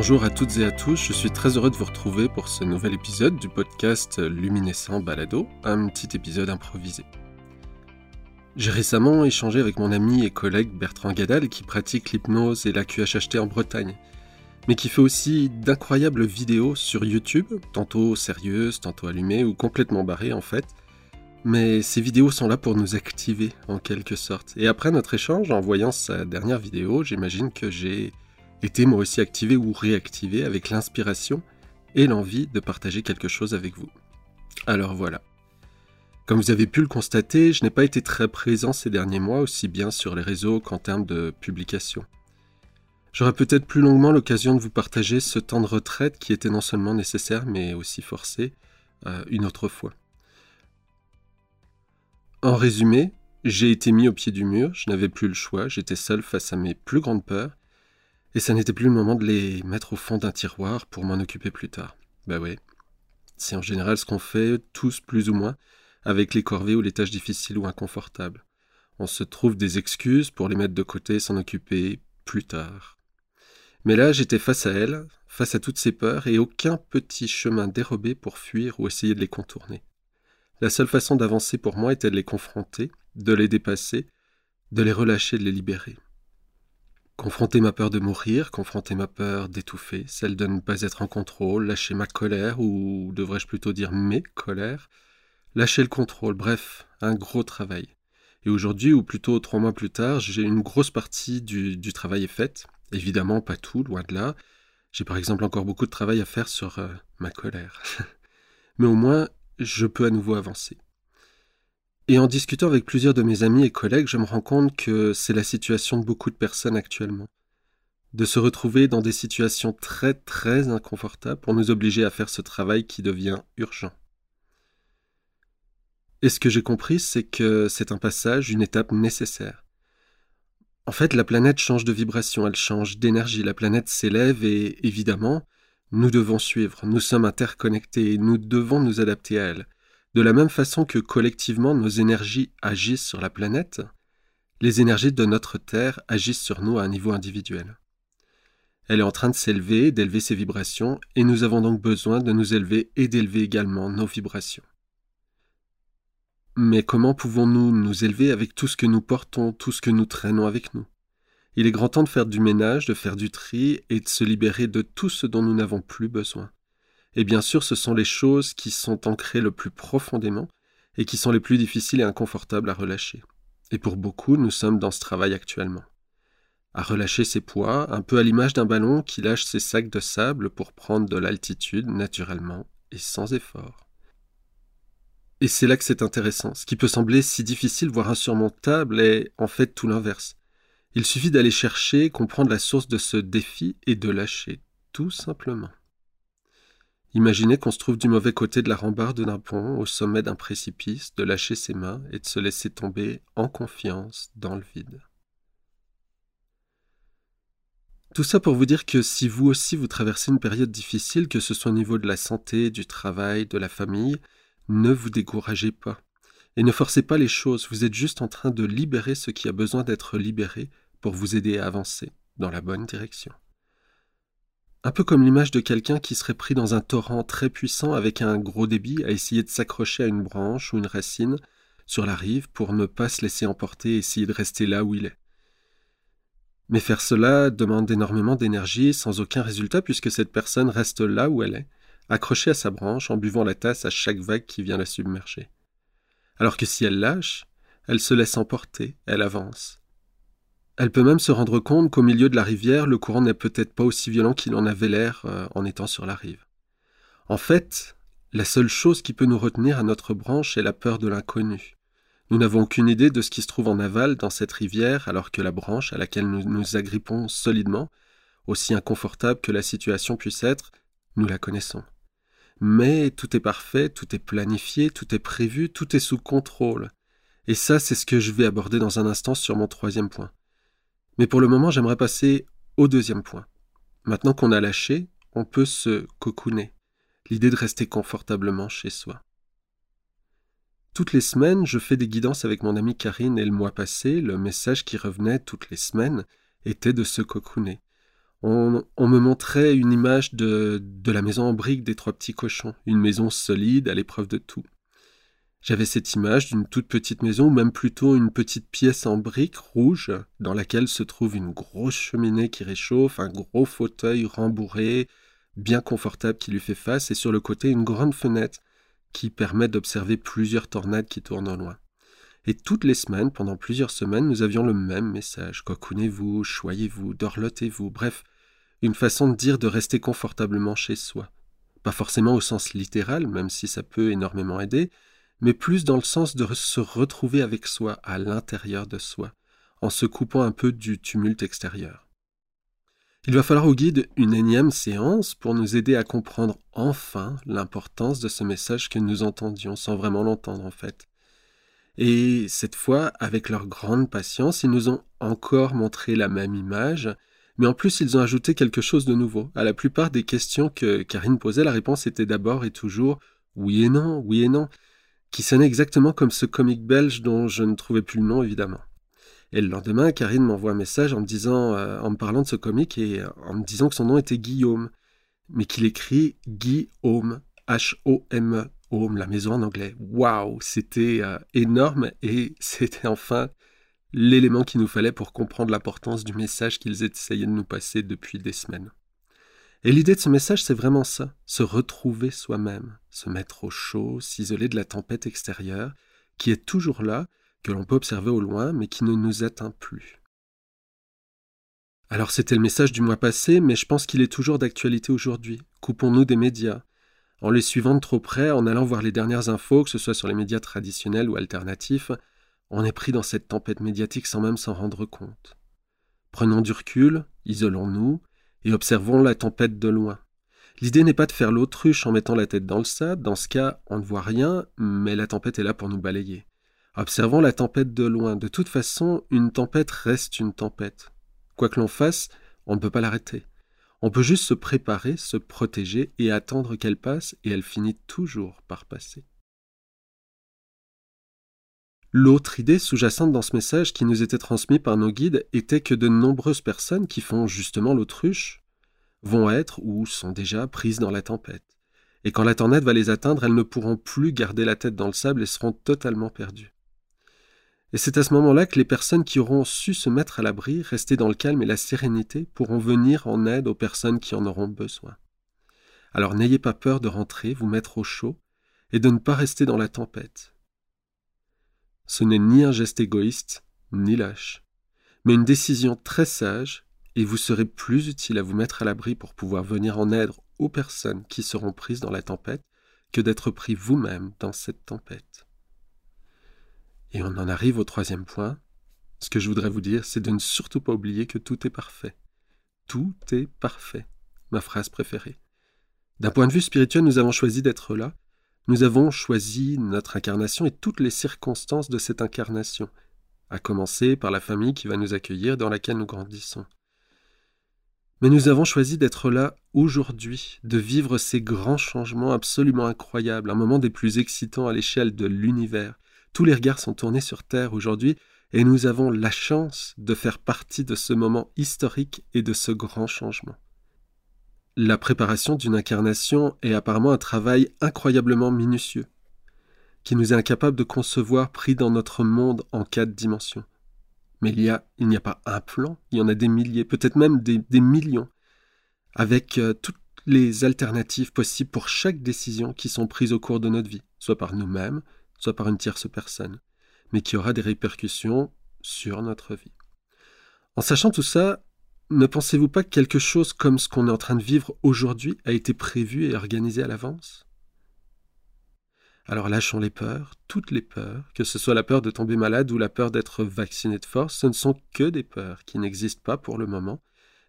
Bonjour à toutes et à tous, je suis très heureux de vous retrouver pour ce nouvel épisode du podcast Luminescent Balado, un petit épisode improvisé. J'ai récemment échangé avec mon ami et collègue Bertrand Gadal qui pratique l'hypnose et la QHHT en Bretagne, mais qui fait aussi d'incroyables vidéos sur YouTube, tantôt sérieuses, tantôt allumées ou complètement barrées en fait. Mais ces vidéos sont là pour nous activer en quelque sorte. Et après notre échange, en voyant sa dernière vidéo, j'imagine que j'ai été moi aussi activé ou réactivé avec l'inspiration et l'envie de partager quelque chose avec vous. Alors voilà. Comme vous avez pu le constater, je n'ai pas été très présent ces derniers mois, aussi bien sur les réseaux qu'en termes de publication. J'aurai peut-être plus longuement l'occasion de vous partager ce temps de retraite qui était non seulement nécessaire mais aussi forcé euh, une autre fois. En résumé, j'ai été mis au pied du mur, je n'avais plus le choix, j'étais seul face à mes plus grandes peurs, et ça n'était plus le moment de les mettre au fond d'un tiroir pour m'en occuper plus tard. Bah ouais, c'est en général ce qu'on fait tous plus ou moins, avec les corvées ou les tâches difficiles ou inconfortables. On se trouve des excuses pour les mettre de côté et s'en occuper plus tard. Mais là, j'étais face à elles, face à toutes ces peurs, et aucun petit chemin dérobé pour fuir ou essayer de les contourner. La seule façon d'avancer pour moi était de les confronter, de les dépasser, de les relâcher, de les libérer. Confronter ma peur de mourir, confronter ma peur d'étouffer, celle de ne pas être en contrôle, lâcher ma colère, ou devrais-je plutôt dire mes colères, lâcher le contrôle, bref, un gros travail. Et aujourd'hui, ou plutôt trois mois plus tard, j'ai une grosse partie du, travail est faite. Évidemment, pas tout, loin de là. J'ai par exemple encore beaucoup de travail à faire sur euh, ma colère. Mais au moins, je peux à nouveau avancer. Et en discutant avec plusieurs de mes amis et collègues, je me rends compte que c'est la situation de beaucoup de personnes actuellement. De se retrouver dans des situations très très inconfortables pour nous obliger à faire ce travail qui devient urgent. Et ce que j'ai compris, c'est que c'est un passage, une étape nécessaire. En fait, la planète change de vibration, elle change d'énergie, la planète s'élève et, évidemment, nous devons suivre, nous sommes interconnectés et nous devons nous adapter à elle. De la même façon que collectivement nos énergies agissent sur la planète, les énergies de notre Terre agissent sur nous à un niveau individuel. Elle est en train de s'élever, d'élever ses vibrations, et nous avons donc besoin de nous élever et d'élever également nos vibrations. Mais comment pouvons-nous nous élever avec tout ce que nous portons, tout ce que nous traînons avec nous? Il est grand temps de faire du ménage, de faire du tri et de se libérer de tout ce dont nous n'avons plus besoin. Et bien sûr, ce sont les choses qui sont ancrées le plus profondément et qui sont les plus difficiles et inconfortables à relâcher. Et pour beaucoup, nous sommes dans ce travail actuellement. À relâcher ses poids, un peu à l'image d'un ballon qui lâche ses sacs de sable pour prendre de l'altitude naturellement et sans effort. Et c'est là que c'est intéressant. Ce qui peut sembler si difficile, voire insurmontable, est en fait tout l'inverse. Il suffit d'aller chercher, comprendre la source de ce défi et de lâcher, tout simplement. Imaginez qu'on se trouve du mauvais côté de la rambarde d'un pont, au sommet d'un précipice, de lâcher ses mains et de se laisser tomber en confiance dans le vide. Tout ça pour vous dire que si vous aussi vous traversez une période difficile, que ce soit au niveau de la santé, du travail, de la famille, ne vous découragez pas. Et ne forcez pas les choses, vous êtes juste en train de libérer ce qui a besoin d'être libéré pour vous aider à avancer dans la bonne direction. Un peu comme l'image de quelqu'un qui serait pris dans un torrent très puissant avec un gros débit à essayer de s'accrocher à une branche ou une racine sur la rive pour ne pas se laisser emporter et essayer de rester là où il est. Mais faire cela demande énormément d'énergie sans aucun résultat puisque cette personne reste là où elle est accrochée à sa branche en buvant la tasse à chaque vague qui vient la submerger. Alors que si elle lâche, elle se laisse emporter, elle avance. Elle peut même se rendre compte qu'au milieu de la rivière, le courant n'est peut-être pas aussi violent qu'il en avait l'air euh, en étant sur la rive. En fait, la seule chose qui peut nous retenir à notre branche est la peur de l'inconnu. Nous n'avons aucune idée de ce qui se trouve en aval dans cette rivière, alors que la branche à laquelle nous nous agrippons solidement, aussi inconfortable que la situation puisse être, nous la connaissons. Mais tout est parfait, tout est planifié, tout est prévu, tout est sous contrôle. Et ça, c'est ce que je vais aborder dans un instant sur mon troisième point. Mais pour le moment, j'aimerais passer au deuxième point. Maintenant qu'on a lâché, on peut se cocooner, l'idée de rester confortablement chez soi. Toutes les semaines, je fais des guidances avec mon amie Karine et le mois passé, le message qui revenait toutes les semaines était de se cocooner. On, me montrait une image de, de la maison en briques des trois petits cochons, une maison solide à l'épreuve de tout. J'avais cette image d'une toute petite maison, ou même plutôt une petite pièce en briques rouge, dans laquelle se trouve une grosse cheminée qui réchauffe, un gros fauteuil rembourré, bien confortable qui lui fait face, et sur le côté une grande fenêtre qui permet d'observer plusieurs tornades qui tournent au loin. Et toutes les semaines, pendant plusieurs semaines, nous avions le même message. Cocoonez-vous, choyez-vous, dorlotez-vous, bref, une façon de dire de rester confortablement chez soi. Pas forcément au sens littéral, même si ça peut énormément aider, mais plus dans le sens de se retrouver avec soi, à l'intérieur de soi, en se coupant un peu du tumulte extérieur. Il va falloir au guide une énième séance pour nous aider à comprendre enfin l'importance de ce message que nous entendions sans vraiment l'entendre en fait. Et cette fois, avec leur grande patience, ils nous ont encore montré la même image, mais en plus ils ont ajouté quelque chose de nouveau. À la plupart des questions que Karine posait, la réponse était d'abord et toujours oui et non, oui et non, qui sonnait exactement comme ce comique belge dont je ne trouvais plus le nom évidemment. Et le lendemain, Karine m'envoie un message en me disant, euh, en me parlant de ce comique et euh, en me disant que son nom était Guillaume, mais qu'il écrit Guillaume, H-O-M-E, Home, la maison en anglais. Waouh, c'était euh, énorme et c'était enfin l'élément qu'il nous fallait pour comprendre l'importance du message qu'ils essayaient de nous passer depuis des semaines. Et l'idée de ce message, c'est vraiment ça, se retrouver soi-même, se mettre au chaud, s'isoler de la tempête extérieure, qui est toujours là, que l'on peut observer au loin, mais qui ne nous atteint plus. Alors c'était le message du mois passé, mais je pense qu'il est toujours d'actualité aujourd'hui. Coupons-nous des médias. En les suivant de trop près, en allant voir les dernières infos, que ce soit sur les médias traditionnels ou alternatifs, on est pris dans cette tempête médiatique sans même s'en rendre compte. Prenons du recul, isolons-nous, et observons la tempête de loin. L'idée n'est pas de faire l'autruche en mettant la tête dans le sable, dans ce cas on ne voit rien, mais la tempête est là pour nous balayer. Observons la tempête de loin. De toute façon, une tempête reste une tempête. Quoi que l'on fasse, on ne peut pas l'arrêter. On peut juste se préparer, se protéger et attendre qu'elle passe, et elle finit toujours par passer. L'autre idée sous-jacente dans ce message qui nous était transmis par nos guides était que de nombreuses personnes qui font justement l'autruche vont être ou sont déjà prises dans la tempête. Et quand la tornade va les atteindre, elles ne pourront plus garder la tête dans le sable et seront totalement perdues. Et c'est à ce moment-là que les personnes qui auront su se mettre à l'abri, rester dans le calme et la sérénité, pourront venir en aide aux personnes qui en auront besoin. Alors n'ayez pas peur de rentrer, vous mettre au chaud, et de ne pas rester dans la tempête. Ce n'est ni un geste égoïste, ni lâche, mais une décision très sage, et vous serez plus utile à vous mettre à l'abri pour pouvoir venir en aide aux personnes qui seront prises dans la tempête que d'être pris vous-même dans cette tempête. Et on en arrive au troisième point. Ce que je voudrais vous dire, c'est de ne surtout pas oublier que tout est parfait. Tout est parfait. Ma phrase préférée. D'un point de vue spirituel, nous avons choisi d'être là. Nous avons choisi notre incarnation et toutes les circonstances de cette incarnation, à commencer par la famille qui va nous accueillir dans laquelle nous grandissons. Mais nous avons choisi d'être là aujourd'hui, de vivre ces grands changements absolument incroyables, un moment des plus excitants à l'échelle de l'univers, tous les regards sont tournés sur Terre aujourd'hui et nous avons la chance de faire partie de ce moment historique et de ce grand changement. La préparation d'une incarnation est apparemment un travail incroyablement minutieux, qui nous est incapable de concevoir pris dans notre monde en quatre dimensions. Mais il y a, il n'y a pas un plan, il y en a des milliers, peut-être même des, millions, avec euh, toutes les alternatives possibles pour chaque décision qui sont prises au cours de notre vie, soit par nous-mêmes, soit par une tierce personne, mais qui aura des répercussions sur notre vie. En sachant tout ça, ne pensez-vous pas que quelque chose comme ce qu'on est en train de vivre aujourd'hui a été prévu et organisé à l'avance? Alors lâchons les peurs, toutes les peurs, que ce soit la peur de tomber malade ou la peur d'être vacciné de force, ce ne sont que des peurs qui n'existent pas pour le moment,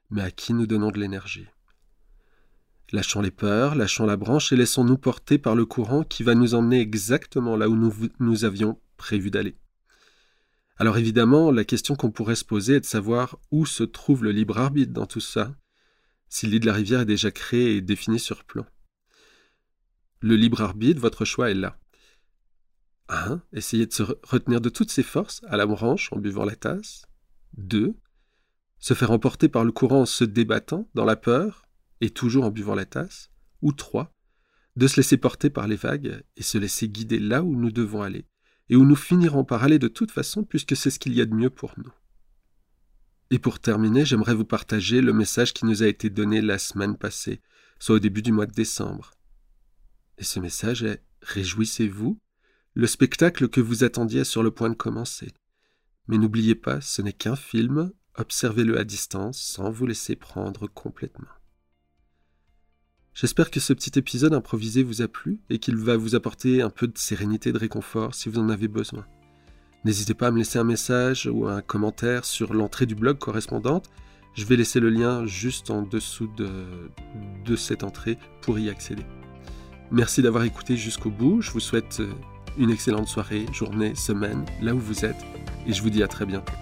mais à qui nous donnons de l'énergie. Lâchons les peurs, lâchons la branche et laissons-nous porter par le courant qui va nous emmener exactement là où nous, avions prévu d'aller. Alors évidemment, la question qu'on pourrait se poser est de savoir où se trouve le libre arbitre dans tout ça, si l'île de la rivière est déjà créée et définie sur plan. Le libre arbitre, votre choix est là. 1. Essayez de se retenir de toutes ses forces à la branche en buvant la tasse. 2. Se faire emporter par le courant en se débattant, dans la peur, et toujours en buvant la tasse. Ou trois, de se laisser porter par les vagues et se laisser guider là où nous devons aller, et où nous finirons par aller de toute façon puisque c'est ce qu'il y a de mieux pour nous. Et pour terminer, j'aimerais vous partager le message qui nous a été donné la semaine passée, soit au début du mois de décembre. Et ce message est Réjouissez-vous, le spectacle que vous attendiez est sur le point de commencer. Mais n'oubliez pas, ce n'est qu'un film, observez-le à distance sans vous laisser prendre complètement. J'espère que ce petit épisode improvisé vous a plu et qu'il va vous apporter un peu de sérénité de réconfort si vous en avez besoin. N'hésitez pas à me laisser un message ou un commentaire sur l'entrée du blog correspondante. Je vais laisser le lien juste en dessous de, de cette entrée pour y accéder. Merci d'avoir écouté jusqu'au bout. Je vous souhaite une excellente soirée, journée, semaine, là où vous êtes, et je vous dis à très bientôt.